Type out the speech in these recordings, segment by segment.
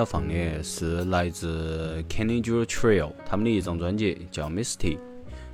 要放的是来自 Kenny J Trio 他们的一张专辑，叫 Misty。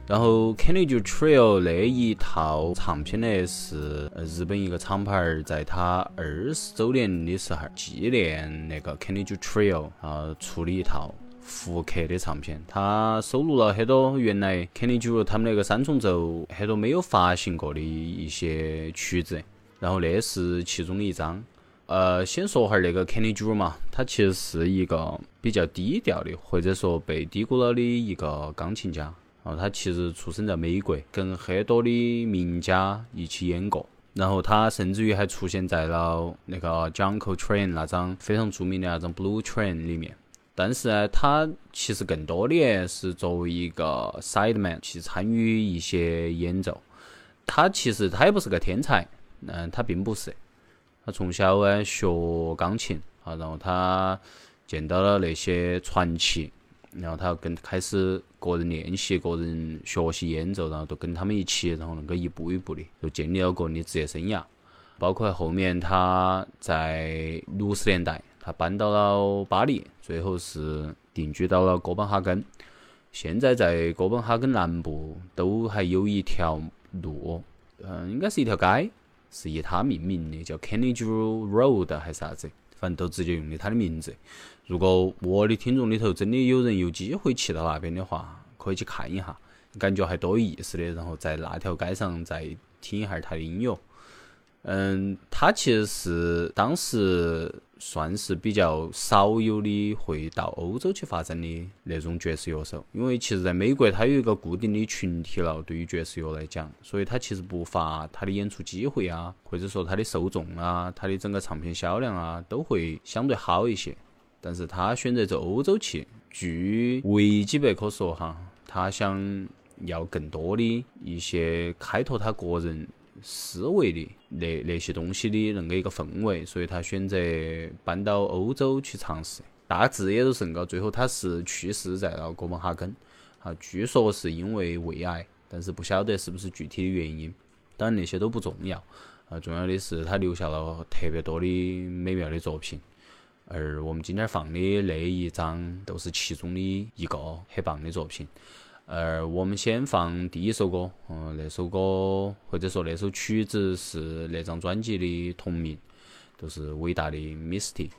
然后 Kenny J Trio 那一套唱片呢，是日本一个厂牌在他二十周年的时候纪念那个 Kenny J Trio 啊出的一套复刻的唱片。它收录了很多原来 Kenny J 他们那个三重奏很多没有发行过的一些曲子，然后那是其中的一张。呃，先说下那个 Kenny Drew 嘛，他其实是一个比较低调的，或者说被低估了的一个钢琴家。然后他其实出生在美国，跟很多的名家一起演过。然后他甚至于还出现在了那个 John Coltrane 那张非常著名的那张 Blue Train 里面。但是呢，他其实更多的是作为一个 sideman 去参与一些演奏。他其实他也不是个天才，嗯，他并不是。他从小呢学钢琴啊，然后他见到了那些传奇，然后他跟开始个人练习、个人学习演奏，然后都跟他们一起，然后能够一步一步的就建立了个人的职业生涯。包括后面他在六十年代，他搬到了巴黎，最后是定居到了哥本哈根。现在在哥本哈根南部都还有一条路，嗯，应该是一条街。是以他命名的，叫 Kenny Drew Road 还是啥子？反正都直接用的他的名字。如果我的听众里头真的有人有机会去到那边的话，可以去看一下，感觉还多有意思的。然后在那条街上再听一下他的音乐。嗯，他其实是当时算是比较少有的会到欧洲去发展的那种爵士乐手，因为其实在美国他有一个固定的群体了，对于爵士乐来讲，所以他其实不乏他的演出机会啊，或者说他的受众啊，他的整个唱片销量啊都会相对好一些。但是他选择走欧洲去，据维基百科说哈，他想要更多的一些开拓他个人。思维的那那些东西的恁个一个氛围，所以他选择搬到欧洲去尝试。大致也都是恁个，最后他是去世在了哥本哈根，啊，据说是因为胃癌，但是不晓得是不是具体的原因。当然那些都不重要，啊，重要的是他留下了特别多的美妙的作品。而我们今天放的那一张都是其中的一个很棒的作品。呃，我们先放第一首歌，嗯，那首歌或者说那首曲子是那张专辑的同名，就是伟大的 Misty。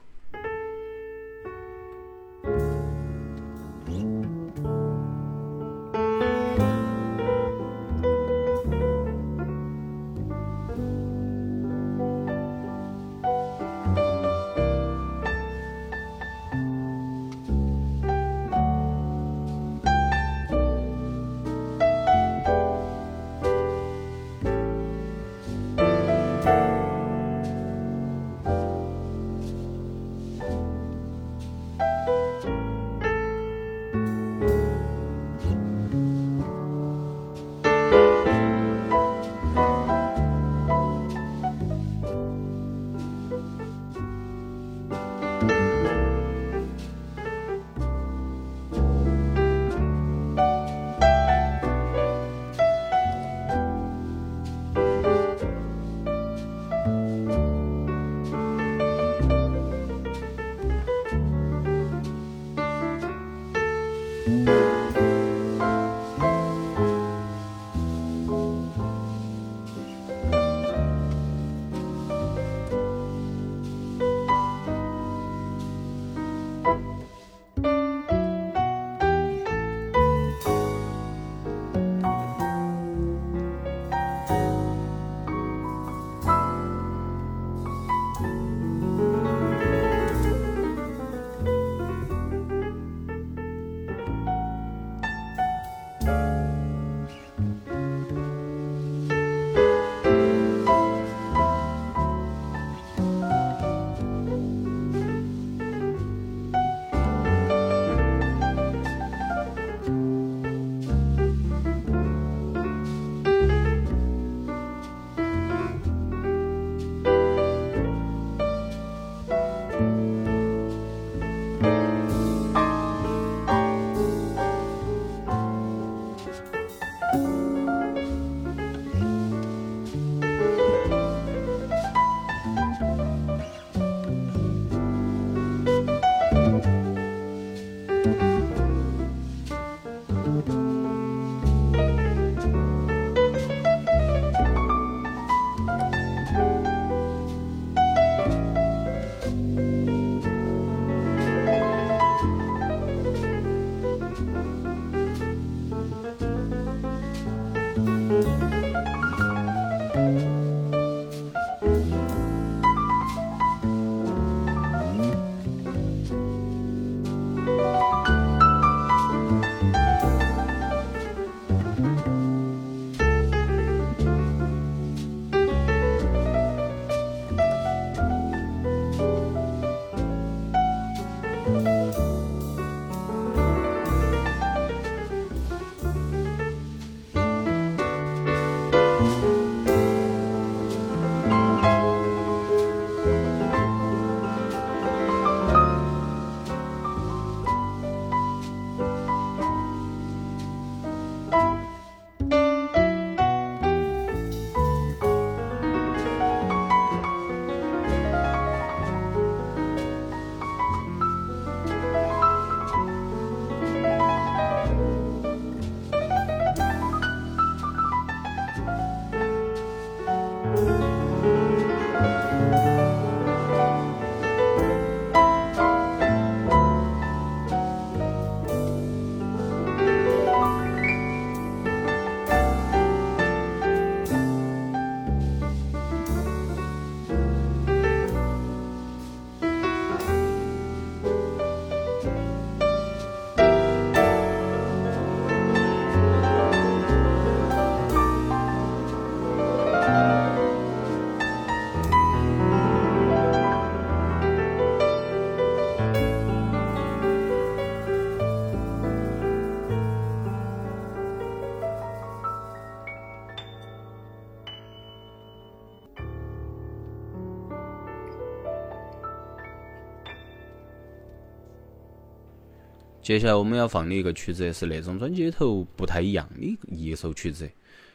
接下来我们要放的一个曲子是那张专辑里头不太一样的一首曲子。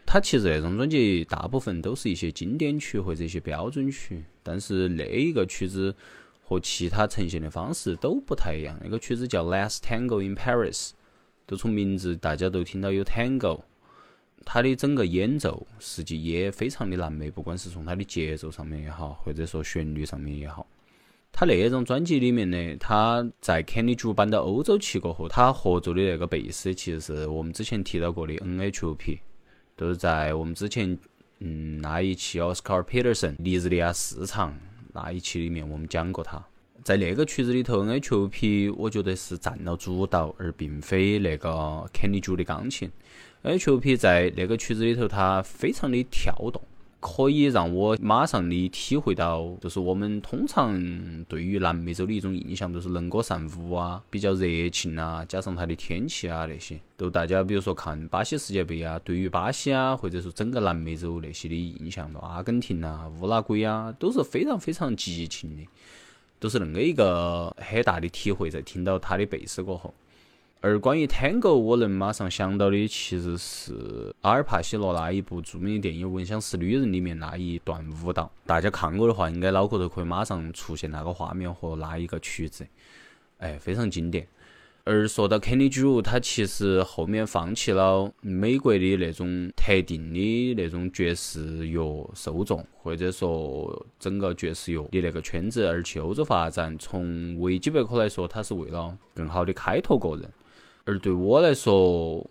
它其实那张专辑大部分都是一些经典曲或者一些标准曲，但是那一个曲子和其他呈现的方式都不太一样。那个曲子叫《Last Tango in Paris》，都从名字大家都听到有 Tango。它的整个演奏实际也非常的难美，不管是从它的节奏上面也好，或者说旋律上面也好。他那张专辑里面呢，他在 Kenny G 搬到欧洲去过后，他合作的那个贝斯其实是我们之前提到过的 NHOP，都是在我们之前嗯那一期 Oscar Peterson 尼日利亚市场那一期里面我们讲过他。在那个曲子里头，NHOP 我觉得是占了主导，而并非那个 Kenny G 的钢琴。NHOP 在那个曲子里头，它非常的跳动。可以让我马上的体会到，就是我们通常对于南美洲的一种印象，都是能歌善舞啊，比较热情啊，加上它的天气啊那些，都大家比如说看巴西世界杯啊，对于巴西啊，或者说整个南美洲那些的印象，阿根廷啊、乌拉圭啊，都是非常非常激情的，都是恁个一个很大的体会，在听到他的贝斯过后。而关于 Tango，我能马上想到的其实是阿尔帕西诺那一部著名的电影《闻香识女人》里面那一段舞蹈。大家看过的话，应该脑壳头可以马上出现那个画面和那一个曲子，哎，非常经典。而说到 Kenny Drew，他其实后面放弃了美国的那种特定的那种爵士乐受众，或者说整个爵士乐的那个圈子，而去欧洲发展。从维基百科来说，他是为了更好的开拓个人。而对我来说，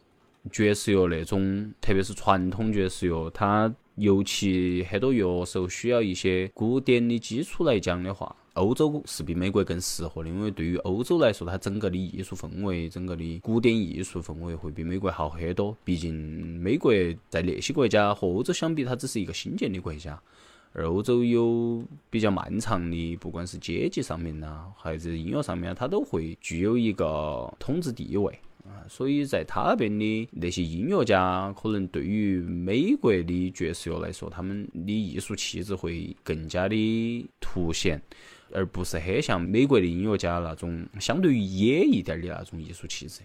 爵士乐那种，特别是传统爵士乐，它尤其很多乐手需要一些古典的基础来讲的话，欧洲是比美国更适合的。因为对于欧洲来说，它整个的艺术氛围，整个的古典艺术氛围会比美国好很多。毕竟美国在那些国家和欧洲相比，它只是一个新建的国家，而欧洲有比较漫长的，不管是阶级上面呐，还是音乐上面，它都会具有一个统治地位。啊，所以在他那边的那些音乐家，可能对于美国的爵士乐来说，他们的艺术气质会更加的凸显，而不是很像美国的音乐家那种相对于野一点的那种艺术气质，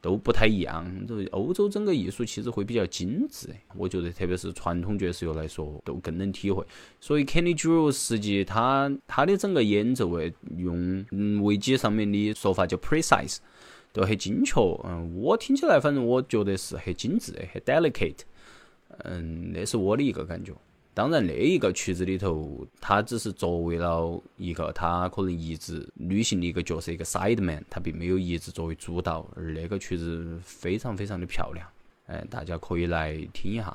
都不太一样。欧洲整个艺术其实会比较精致，我觉得特别是传统爵士乐来说，都更能体会。所以 Kenny Drew 实际他他的整个演奏诶，用嗯维基上面的说法叫 precise。都很精确，嗯，我听起来反正我觉得是很精致，很 delicate，嗯，那是我的一个感觉。当然，那一个曲子里头，他只是作为了一个他可能一直履行的一个角色，一个 side man，他并没有一直作为主导。而那个曲子非常非常的漂亮，嗯，大家可以来听一下。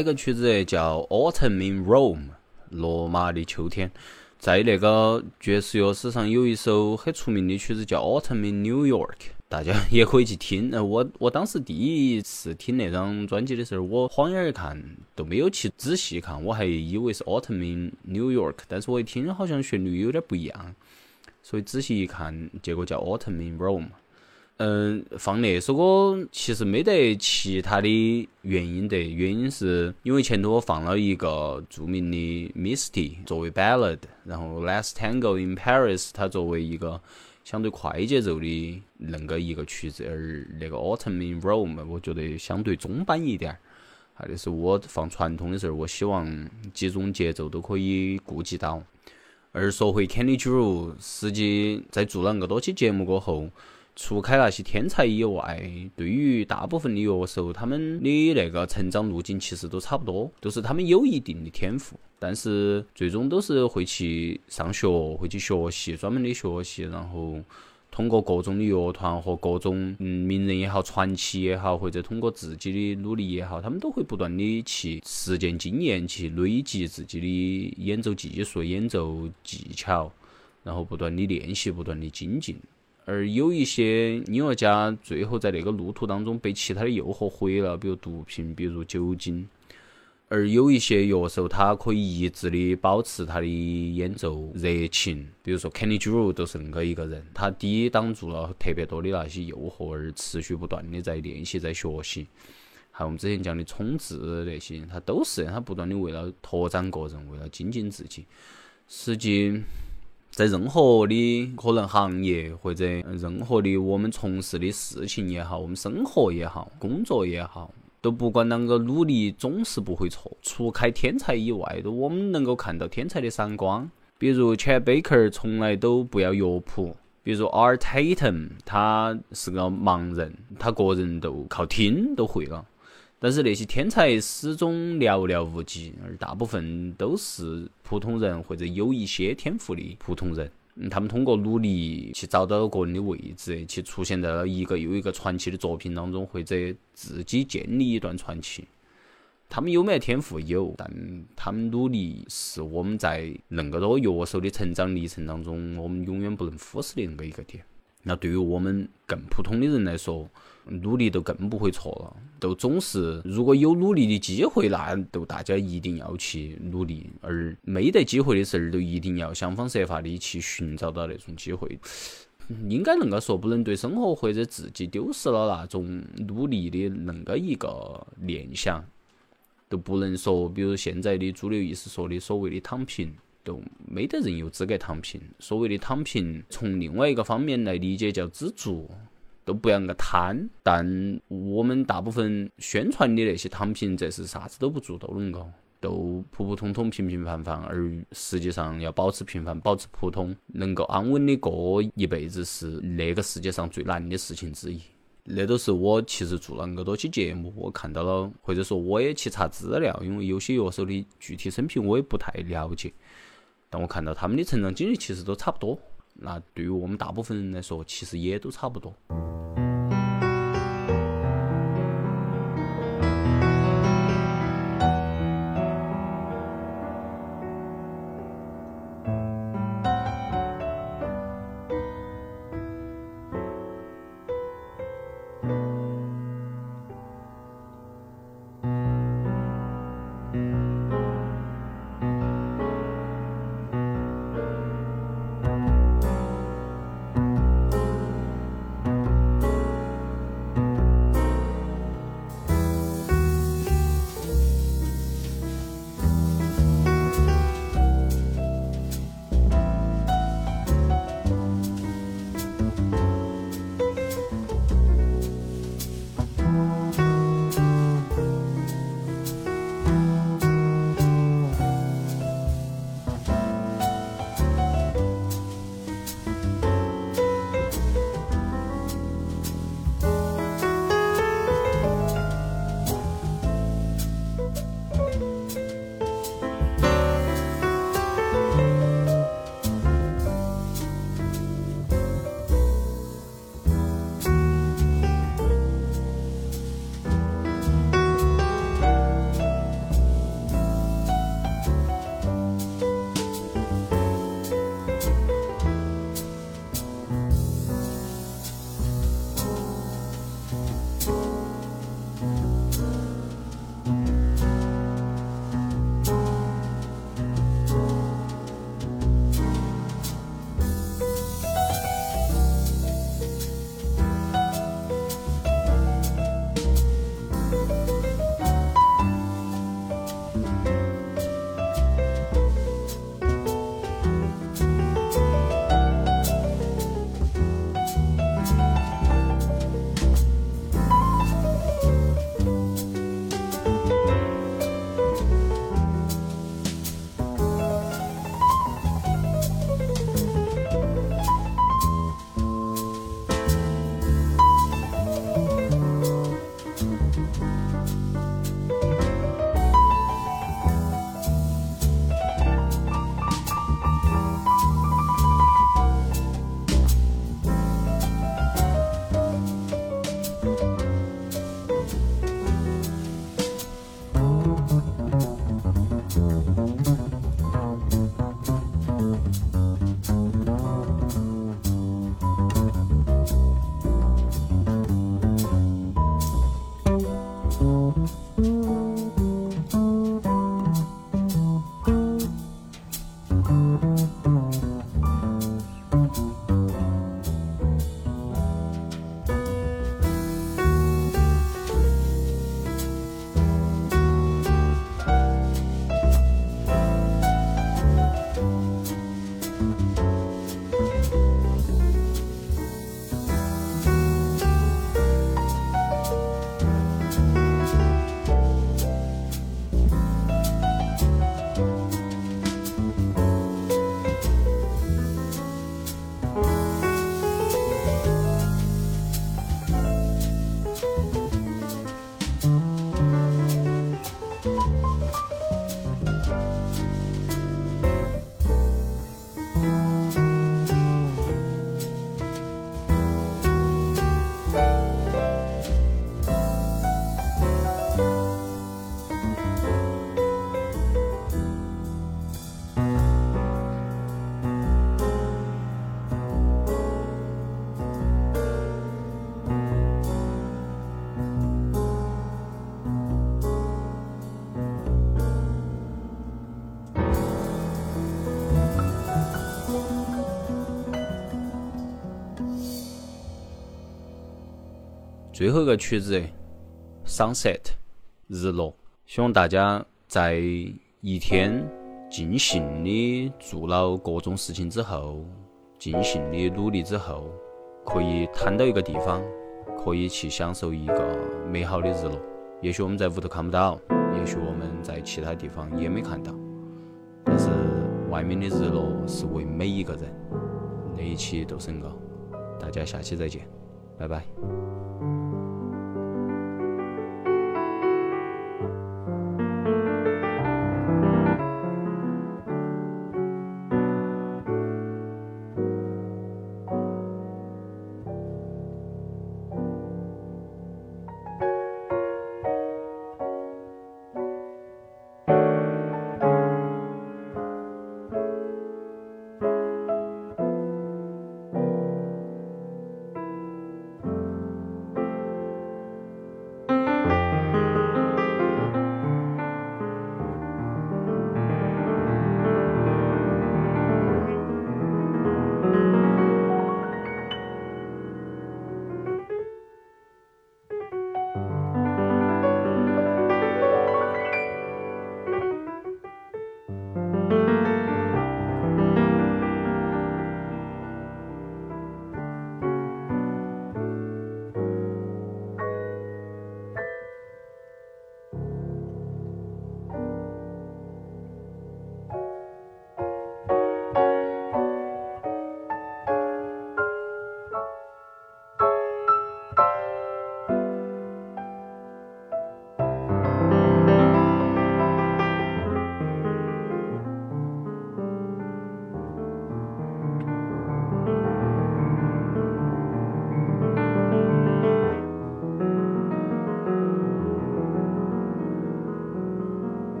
一个曲子叫《Autumn in Rome》，罗马的秋天。在那个爵士乐史上有一首很出名的曲子叫《Autumn in New York》，大家也可以去听。呃，我我当时第一次听那张专辑的时候，我晃眼一看都没有去仔细看，我还以为是《Autumn in New York》，但是我一听好像旋律有点不一样，所以仔细一看，结果叫《Autumn in Rome》。嗯，放那首歌其实没得其他的原因的，原因是因为前头我放了一个著名的 Misty 作为 ballad，然后 Last Tango in Paris 它作为一个相对快节奏的恁个一个曲子，而那个 Autumn in Rome 我觉得相对中板一点儿，还的是我放传统的时候，我希望几种节奏都可以顾及到。而说回 Kenny Drew，实际在做了恁个多期节目过后。除开那些天才以外，对于大部分的乐手，他们的那个成长路径其实都差不多，都是他们有一定的天赋，但是最终都是会去上学，会去学习专门的学习，然后通过各种的乐团和各种嗯名人也好、传奇也好，或者通过自己的努力也好，他们都会不断的去实践经验，去累积自己的演奏技术、演奏技巧，然后不断的练习，不断的精进。而有一些音乐家最后在那个路途当中被其他的诱惑毁了，比如毒品，比如酒精。而有一些乐手，他可以一直的保持他的演奏热情，比如说 Kenny Drew 都是恁个一个人，他抵挡住了特别多的那些诱惑，而持续不断的在练习，在学习。还有我们之前讲的冲刺那些，他都是他不断的为了拓展个人，为了精进自己。实际。在任何的可能行业或者任何的我们从事的事情也好，我们生活也好，工作也好，都不管啷个努力，总是不会错。除开天才以外，都我们能够看到天才的闪光。比如 Chad Baker 从来都不要乐谱，比如 Art Tatum 他是个盲人，他个人都靠听都会了。但是那些天才始终寥寥无几，而大部分都是普通人或者有一些天赋的普通人。他们通过努力去找到个人的位置，去出现在了一个又一个传奇的作品当中，或者自己建立一段传奇。他们有没有天赋？有，但他们努力是我们在恁个多乐手的成长历程当中，我们永远不能忽视的恁个一个点。那对于我们更普通的人来说，努力都更不会错了，都总是如果有努力的机会，那都大家一定要去努力；而没得机会的时候，都一定要想方设法的去寻找到那种机会。应该恁个说，不能对生活或者自己丢失了那种努力的恁个一个念想，都不能说，比如现在的主流意识说的所谓的躺平，都没得人有资格躺平。所谓的躺平，从另外一个方面来理解叫知足。都不要个贪，但我们大部分宣传的那些躺平，这是啥子都不做都能够，都普普通通、平平凡凡，而实际上要保持平凡、保持普通，能够安稳的过一辈子，是那个世界上最难的事情之一。那都是我其实做了那么多期节目，我看到了，或者说我也去查资料，因为有些乐手的具体生平我也不太了解，但我看到他们的成长经历其实都差不多。那对于我们大部分人来说，其实也都差不多。最后一个曲子，Sunset，日落。希望大家在一天尽兴的做了各种事情之后，尽兴的努力之后，可以瘫到一个地方，可以去享受一个美好的日落。也许我们在屋头看不到，也许我们在其他地方也没看到，但是外面的日落是为每一个人。那一期都是我，大家下期再见，拜拜。